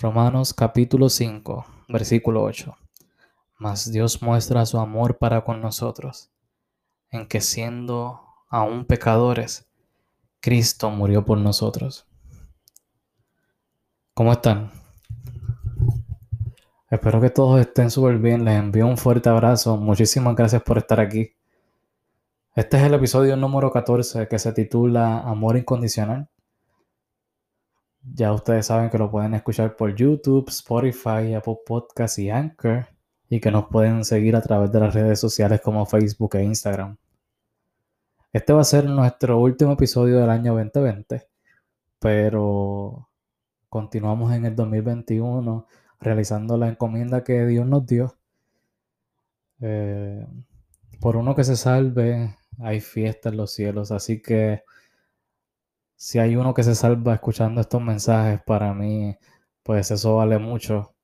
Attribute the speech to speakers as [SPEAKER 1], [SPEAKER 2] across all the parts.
[SPEAKER 1] Romanos capítulo 5, versículo 8. Mas Dios muestra su amor para con nosotros, en que siendo aún pecadores, Cristo murió por nosotros. ¿Cómo están? Espero que todos estén súper bien. Les envío un fuerte abrazo. Muchísimas gracias por estar aquí. Este es el episodio número 14 que se titula Amor Incondicional. Ya ustedes saben que lo pueden escuchar por YouTube, Spotify, Apple Podcasts y Anchor. Y que nos pueden seguir a través de las redes sociales como Facebook e Instagram. Este va a ser nuestro último episodio del año 2020. Pero continuamos en el 2021 realizando la encomienda que Dios nos dio. Eh, por uno que se salve, hay fiesta en los cielos. Así que si hay uno que se salva escuchando estos mensajes, para mí, pues eso vale mucho.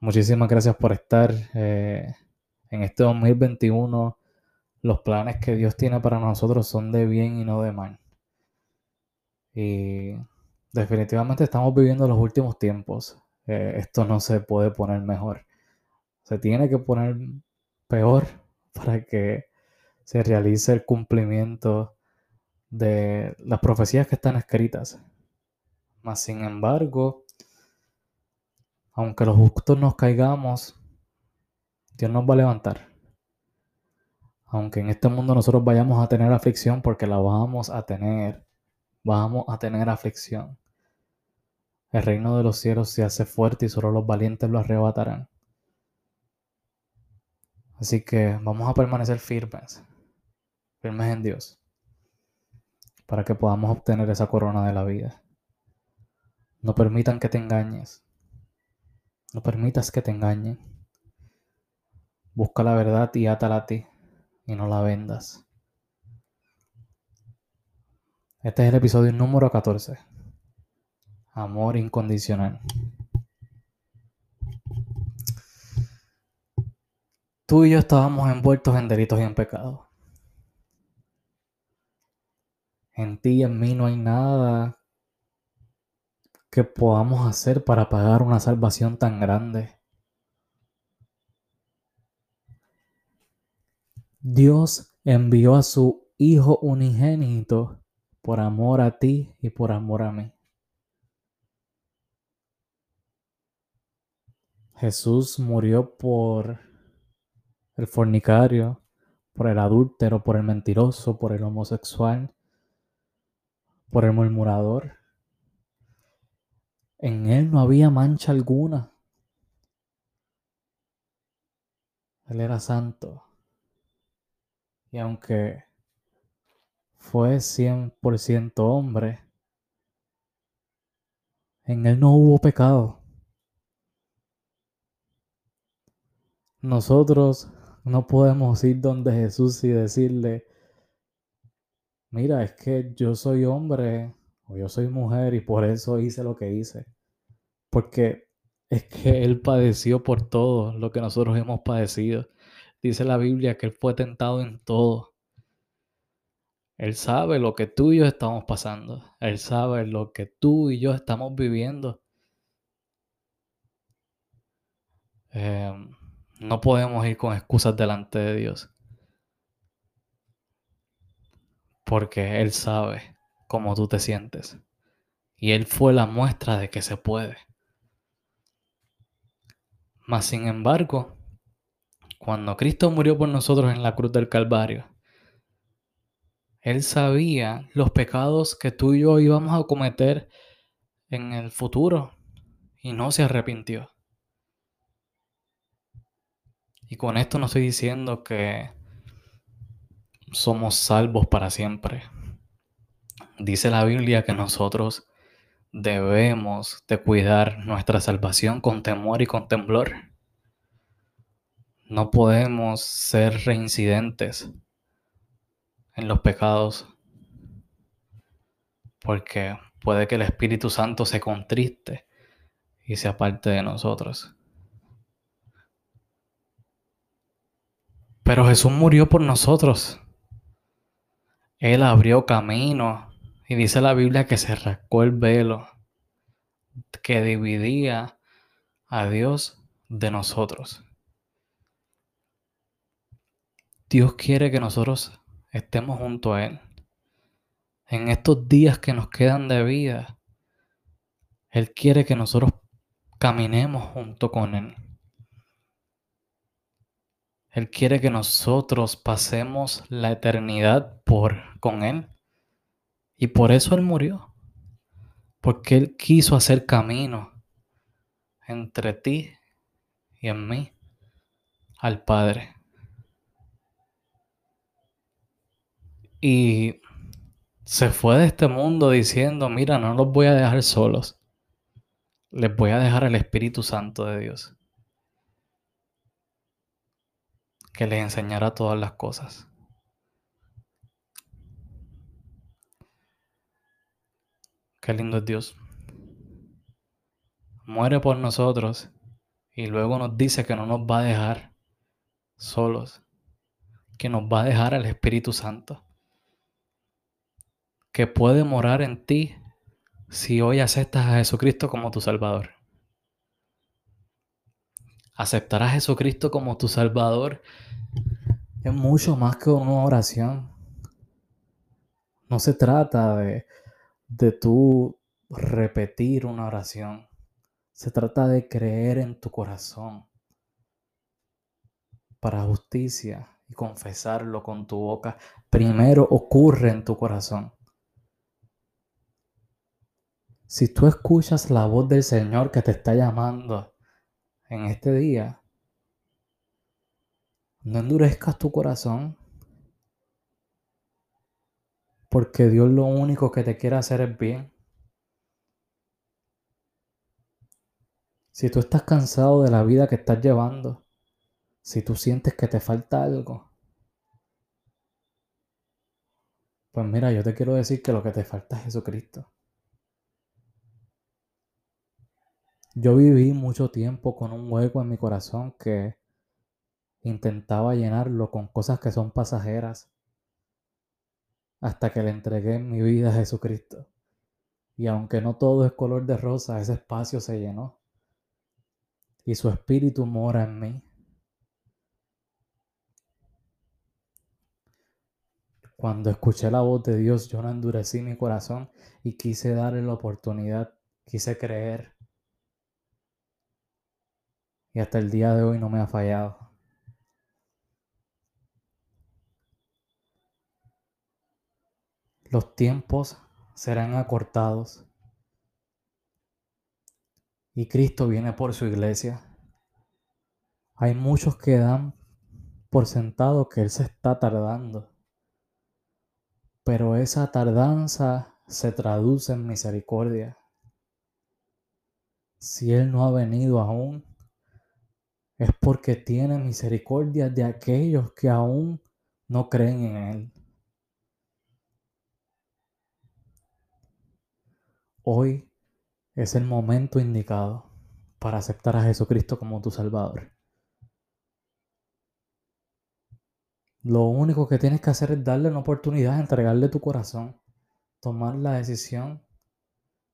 [SPEAKER 1] Muchísimas gracias por estar eh, en este 2021. Los planes que Dios tiene para nosotros son de bien y no de mal. Y definitivamente estamos viviendo los últimos tiempos. Eh, esto no se puede poner mejor. Se tiene que poner peor para que se realice el cumplimiento de las profecías que están escritas. Mas, sin embargo, aunque los justos nos caigamos, Dios nos va a levantar. Aunque en este mundo nosotros vayamos a tener aflicción, porque la vamos a tener, vamos a tener aflicción. El reino de los cielos se hace fuerte y solo los valientes lo arrebatarán. Así que vamos a permanecer firmes, firmes en Dios para que podamos obtener esa corona de la vida. No permitan que te engañes. No permitas que te engañen. Busca la verdad y átala a ti y no la vendas. Este es el episodio número 14. Amor incondicional. Tú y yo estábamos envueltos en delitos y en pecados. En ti y en mí no hay nada que podamos hacer para pagar una salvación tan grande. Dios envió a su Hijo unigénito por amor a ti y por amor a mí. Jesús murió por el fornicario, por el adúltero, por el mentiroso, por el homosexual, por el murmurador. En él no había mancha alguna. Él era santo. Y aunque fue 100% hombre, en él no hubo pecado. Nosotros no podemos ir donde Jesús y decirle, mira, es que yo soy hombre o yo soy mujer y por eso hice lo que hice. Porque es que Él padeció por todo lo que nosotros hemos padecido. Dice la Biblia que Él fue tentado en todo. Él sabe lo que tú y yo estamos pasando. Él sabe lo que tú y yo estamos viviendo. Em, no podemos ir con excusas delante de Dios. Porque Él sabe cómo tú te sientes. Y Él fue la muestra de que se puede. Mas, sin embargo, cuando Cristo murió por nosotros en la cruz del Calvario, Él sabía los pecados que tú y yo íbamos a cometer en el futuro y no se arrepintió. Y con esto no estoy diciendo que somos salvos para siempre. Dice la Biblia que nosotros debemos de cuidar nuestra salvación con temor y con temblor. No podemos ser reincidentes en los pecados porque puede que el Espíritu Santo se contriste y se aparte de nosotros. Pero Jesús murió por nosotros. Él abrió camino y dice la Biblia que se rascó el velo que dividía a Dios de nosotros. Dios quiere que nosotros estemos junto a Él. En estos días que nos quedan de vida, Él quiere que nosotros caminemos junto con Él. Él quiere que nosotros pasemos la eternidad por, con Él. Y por eso Él murió. Porque Él quiso hacer camino entre ti y en mí al Padre. Y se fue de este mundo diciendo, mira, no los voy a dejar solos. Les voy a dejar el Espíritu Santo de Dios. Que les enseñará todas las cosas. Qué lindo es Dios. Muere por nosotros y luego nos dice que no nos va a dejar solos, que nos va a dejar al Espíritu Santo que puede morar en ti si hoy aceptas a Jesucristo como tu Salvador. Aceptar a Jesucristo como tu Salvador es mucho más que una oración. No se trata de, de tú repetir una oración. Se trata de creer en tu corazón para justicia y confesarlo con tu boca. Primero ocurre en tu corazón. Si tú escuchas la voz del Señor que te está llamando en este día, no endurezcas tu corazón, porque Dios lo único que te quiere hacer es bien. Si tú estás cansado de la vida que estás llevando, si tú sientes que te falta algo, pues mira, yo te quiero decir que lo que te falta es Jesucristo. Yo viví mucho tiempo con un hueco en mi corazón que intentaba llenarlo con cosas que son pasajeras hasta que le entregué mi vida a Jesucristo. Y aunque no todo es color de rosa, ese espacio se llenó. Y su espíritu mora en mí. Cuando escuché la voz de Dios, yo no endurecí mi corazón y quise darle la oportunidad, quise creer y hasta el día de hoy no me ha fallado. Los tiempos serán acortados y Cristo viene por su iglesia. Hay muchos que dan por sentado que Él se está tardando, pero esa tardanza se traduce en misericordia. Si Él no ha venido aún, es porque tiene misericordia de aquellos que aún no creen en Él. Hoy es el momento indicado para aceptar a Jesucristo como tu Salvador. Lo único que tienes que hacer es darle una oportunidad, entregarle tu corazón, tomar la decisión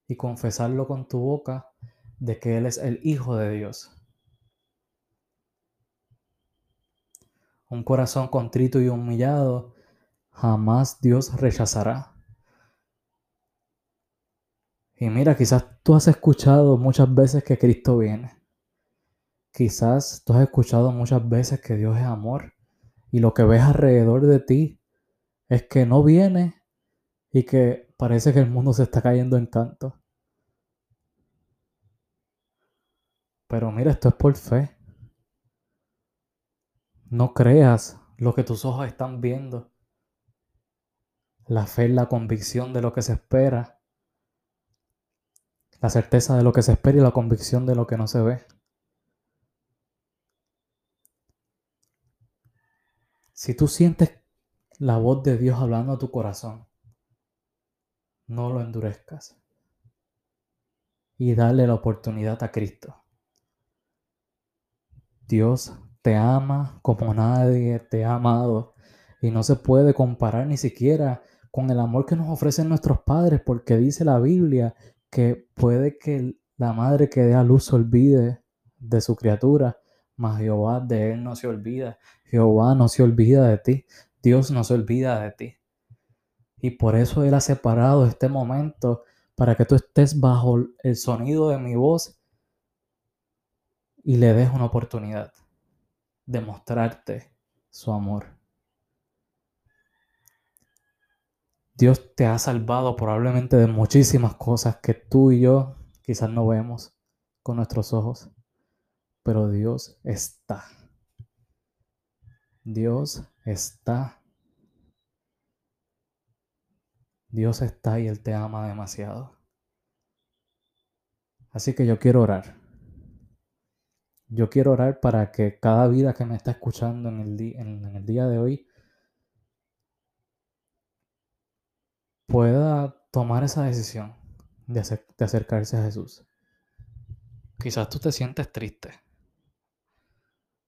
[SPEAKER 1] y confesarlo con tu boca de que Él es el Hijo de Dios. Un corazón contrito y humillado jamás Dios rechazará. Y mira, quizás tú has escuchado muchas veces que Cristo viene. Quizás tú has escuchado muchas veces que Dios es amor. Y lo que ves alrededor de ti es que no viene y que parece que el mundo se está cayendo en canto. Pero mira, esto es por fe. No creas lo que tus ojos están viendo. La fe es la convicción de lo que se espera. La certeza de lo que se espera y la convicción de lo que no se ve. Si tú sientes la voz de Dios hablando a tu corazón, no lo endurezcas. Y dale la oportunidad a Cristo. Dios te ama como nadie te ha amado y no se puede comparar ni siquiera con el amor que nos ofrecen nuestros padres porque dice la Biblia que puede que La madre que dé a luz se olvide de su criatura, mas Jehová de él no se olvida. Jehová no se olvida de ti. Dios no se olvida de ti. Y por eso Él ha separado este momento para que tú estés bajo el sonido de mi voz y le des una oportunidad de mostrarte su amor. Dios te ha salvado probablemente de muchísimas cosas que tú y yo quizás no vemos con nuestros ojos, pero Dios está. Dios está. Dios está y Él te ama demasiado. Así que yo quiero orar. Yo quiero orar para que cada vida que me está escuchando en el, día de hoy pueda tomar esa decisión de, acercarse a Jesús. Quizás tú te sientes triste.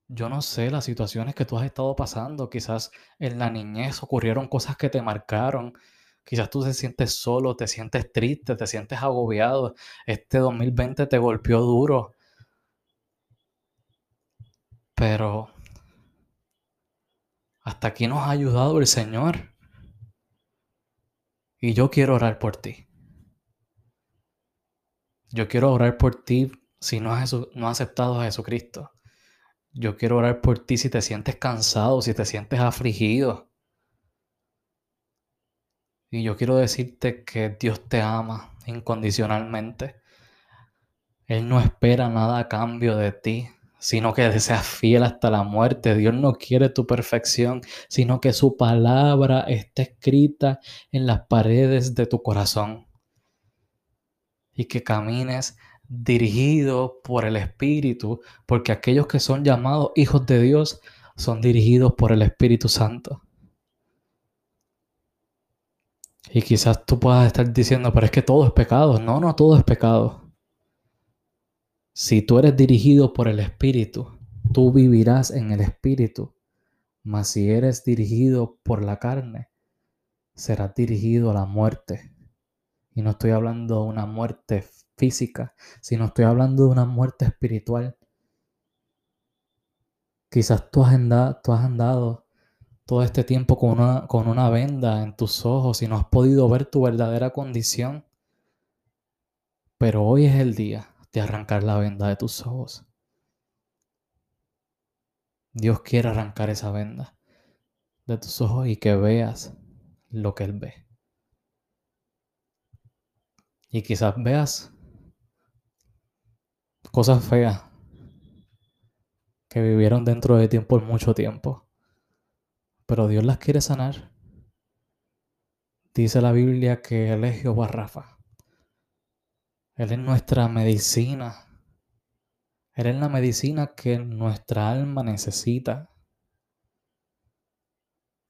[SPEAKER 1] Yo no sé las situaciones que tú has estado pasando. Quizás en la niñez ocurrieron cosas que te marcaron. Quizás tú te sientes solo, te sientes triste, te sientes agobiado. Este 2020 te golpeó duro. Pero hasta aquí nos ha ayudado el Señor. Y yo quiero orar por ti. Yo quiero orar por ti si no has, aceptado a Jesucristo. Yo quiero orar por ti si te sientes cansado, si te sientes afligido. Y yo quiero decirte que Dios te ama incondicionalmente. Él no espera nada a cambio de ti sino que seas fiel hasta la muerte. Dios no quiere tu perfección, sino que su palabra está escrita en las paredes de tu corazón. Y que camines dirigido por el Espíritu, porque aquellos que son llamados hijos de Dios son dirigidos por el Espíritu Santo. Y quizás tú puedas estar diciendo, pero es que todo es pecado. No, no, todo es pecado. Si tú eres dirigido por el Espíritu, tú vivirás en el Espíritu. Mas si eres dirigido por la carne, serás dirigido a la muerte. Y no estoy hablando de una muerte física, sino estoy hablando de una muerte espiritual. Quizás tú has andado, todo este tiempo con una, con una venda en tus ojos y no has podido ver tu verdadera condición. Pero hoy es el día de arrancar la venda de tus ojos. Dios quiere arrancar esa venda de tus ojos y que veas lo que Él ve. Y quizás veas cosas feas que vivieron dentro de ti por mucho tiempo. Pero Dios las quiere sanar. Dice la Biblia que Él es Jehová Rafa, él es nuestra medicina. Él es la medicina que nuestra alma necesita.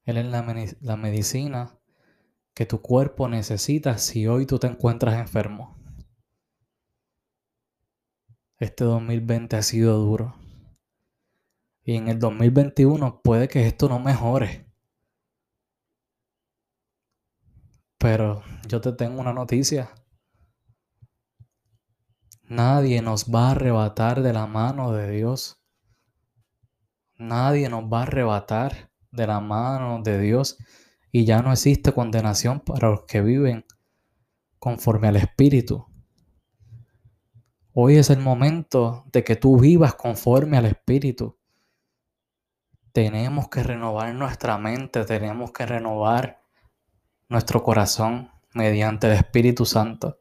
[SPEAKER 1] Él es la, medicina que tu cuerpo necesita si hoy tú te encuentras enfermo. Este 2020 ha sido duro. Y en el 2021 puede que esto no mejore. Pero yo te tengo una noticia. Nadie nos va a arrebatar de la mano de Dios. Nadie nos va a arrebatar de la mano de Dios. Y ya no existe condenación para los que viven conforme al Espíritu. Hoy es el momento de que tú vivas conforme al Espíritu. Tenemos que renovar nuestra mente, tenemos que renovar nuestro corazón mediante el Espíritu Santo.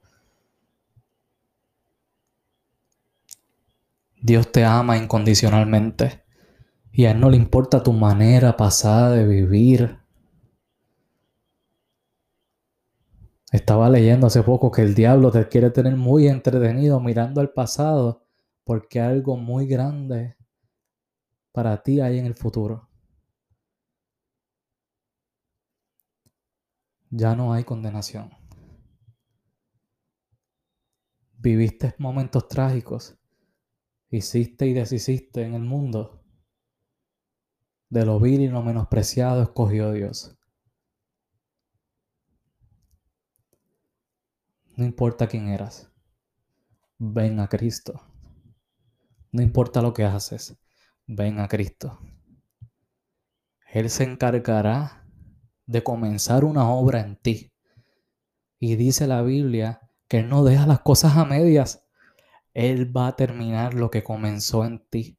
[SPEAKER 1] Dios te ama incondicionalmente y a Él no le importa tu manera pasada de vivir. Estaba leyendo hace poco que el diablo te quiere tener muy entretenido mirando al pasado porque algo muy grande para ti hay en el futuro. Ya no hay condenación. Viviste momentos trágicos hiciste y deshiciste en el mundo, de lo vil y lo menospreciado escogió Dios. No importa quién eras, ven a Cristo. No importa lo que haces, ven a Cristo. Él se encargará de comenzar una obra en ti. Y dice la Biblia que Él no deja las cosas a medias. Él va a terminar lo que comenzó en ti.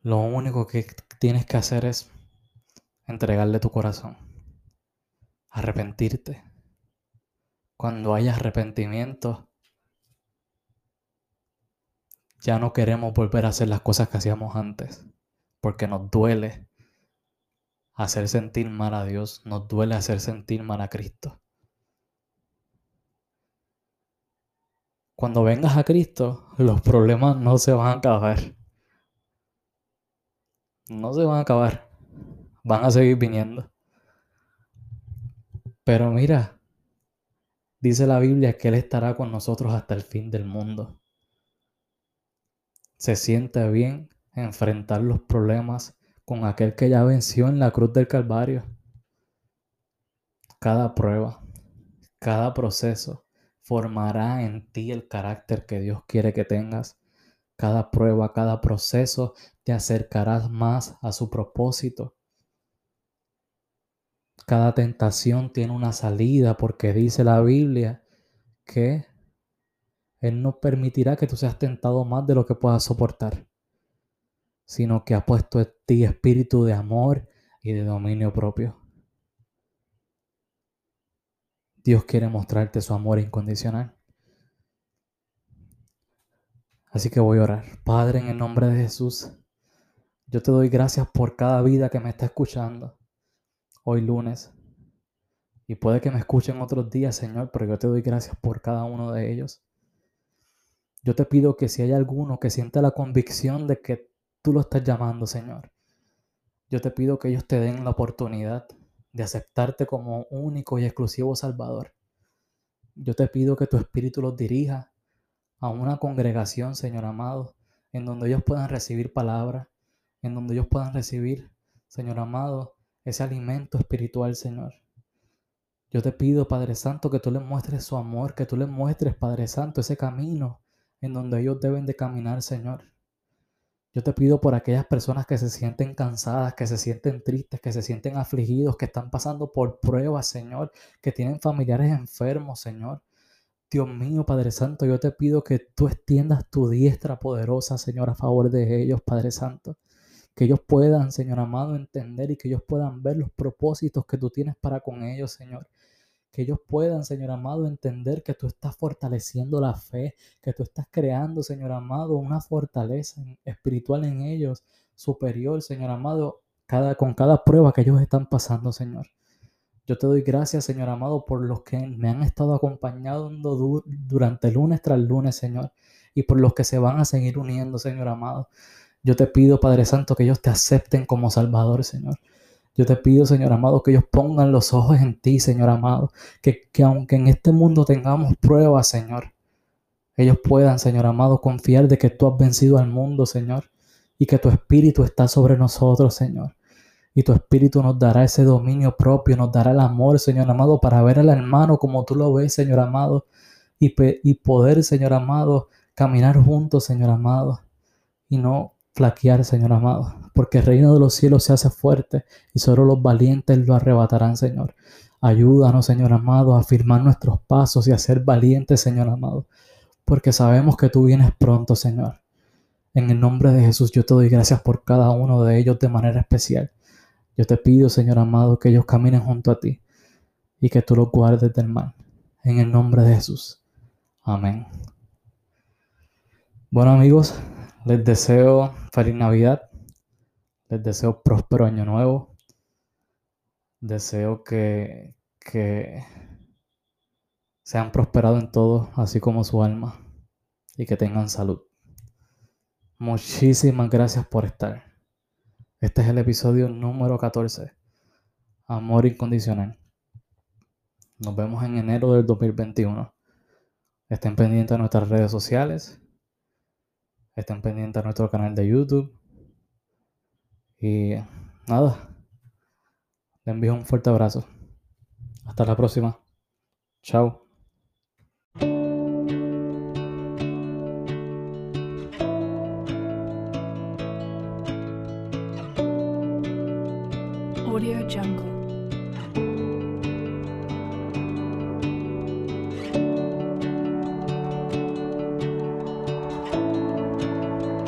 [SPEAKER 1] Lo único que tienes que hacer es entregarle tu corazón, arrepentirte. Cuando haya arrepentimiento, ya no queremos volver a hacer las cosas que hacíamos antes, porque nos duele hacer sentir mal a Dios, nos duele hacer sentir mal a Cristo. Cuando vengas a Cristo, los problemas no se van a acabar. No se van a acabar. Van a seguir viniendo. Pero mira, dice la Biblia que Él estará con nosotros hasta el fin del mundo. Se siente bien enfrentar los problemas con aquel que ya venció en la cruz del Calvario. Cada prueba, cada proceso formará en ti el carácter que Dios quiere que tengas. Cada prueba, cada proceso te acercarás más a su propósito. Cada tentación tiene una salida porque dice la Biblia que Él no permitirá que tú seas tentado más de lo que puedas soportar, sino que ha puesto en ti espíritu de amor y de dominio propio. Dios quiere mostrarte su amor incondicional. Así que voy a orar. Padre, en el nombre de Jesús, yo te doy gracias por cada vida que me está escuchando hoy lunes. Y puede que me escuchen otros días, Señor, pero yo te doy gracias por cada uno de ellos. Yo te pido que si hay alguno que sienta la convicción de que tú lo estás llamando, Señor, yo te pido que ellos te den la oportunidad de aceptarte como único y exclusivo Salvador. Yo te pido que tu Espíritu los dirija a una congregación, Señor amado, en donde ellos puedan recibir palabra, en donde ellos puedan recibir, Señor amado, ese alimento espiritual, Señor. Yo te pido, Padre Santo, que tú les muestres su amor, que tú les muestres, Padre Santo, ese camino en donde ellos deben de caminar, Señor. Yo te pido por aquellas personas que se sienten cansadas, que se sienten tristes, que se sienten afligidos, que están pasando por pruebas, Señor, que tienen familiares enfermos, Señor. Dios mío, Padre Santo, yo te pido que tú extiendas tu diestra poderosa, Señor, a favor de ellos, Padre Santo. Que ellos puedan, Señor amado, entender y que ellos puedan ver los propósitos que tú tienes para con ellos, Señor que ellos puedan, Señor amado, entender que tú estás fortaleciendo la fe, que tú estás creando, Señor amado, una fortaleza espiritual en ellos superior, Señor amado, con cada prueba que ellos están pasando, Señor. Yo te doy gracias, Señor amado, por los que me han estado acompañando durante lunes tras lunes, Señor, y por los que se van a seguir uniendo, Señor amado. Yo te pido, Padre Santo, que ellos te acepten como Salvador, Señor. Yo te pido, Señor amado, que ellos pongan los ojos en ti, Señor amado. Que, que aunque en este mundo tengamos pruebas, Señor, ellos puedan, Señor amado, confiar de que tú has vencido al mundo, Señor. Y que tu espíritu está sobre nosotros, Señor. Y tu espíritu nos dará ese dominio propio, nos dará el amor, Señor amado, para ver al hermano como tú lo ves, Señor amado. Y, y poder, Señor amado, caminar juntos, Señor amado. Y no flaquear, Señor amado, porque el reino de los cielos se hace fuerte y solo los valientes lo arrebatarán, Señor. Ayúdanos, Señor amado, a firmar nuestros pasos y a ser valientes, Señor amado, porque sabemos que tú vienes pronto, Señor. En el nombre de Jesús yo te doy gracias por cada uno de ellos de manera especial. Yo te pido, Señor amado, que ellos caminen junto a ti y que tú los guardes del mal. En el nombre de Jesús. Amén. Bueno amigos, les deseo feliz Navidad. Les deseo próspero año nuevo. Deseo que, que sean prosperados en todo, así como su alma, y que tengan salud. Muchísimas gracias por estar. Este es el episodio número 14. Amor incondicional. Nos vemos en enero del 2021. Estén pendientes de nuestras redes sociales Estén pendientes a nuestro canal de YouTube. Y nada, le envío un fuerte abrazo. Hasta la próxima. Chao. Audio Jungle.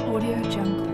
[SPEAKER 2] Audio Jungle.